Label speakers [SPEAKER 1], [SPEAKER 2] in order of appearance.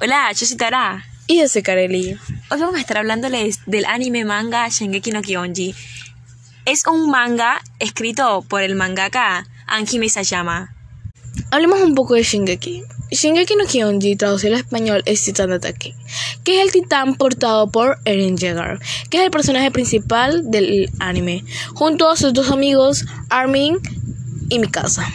[SPEAKER 1] Hola, yo soy Tara.
[SPEAKER 2] Y yo soy Kareli.
[SPEAKER 1] Hoy vamos a estar hablándoles del anime manga Shingeki no Kyonji. Es un manga escrito por el mangaka Anji Misayama.
[SPEAKER 2] Hablemos un poco de Shingeki. Shingeki no Kyonji, traducido al español, es Titán de Ataque, que es el titán portado por Eren Yeager, que es el personaje principal del anime, junto a sus dos amigos Armin y Mikasa.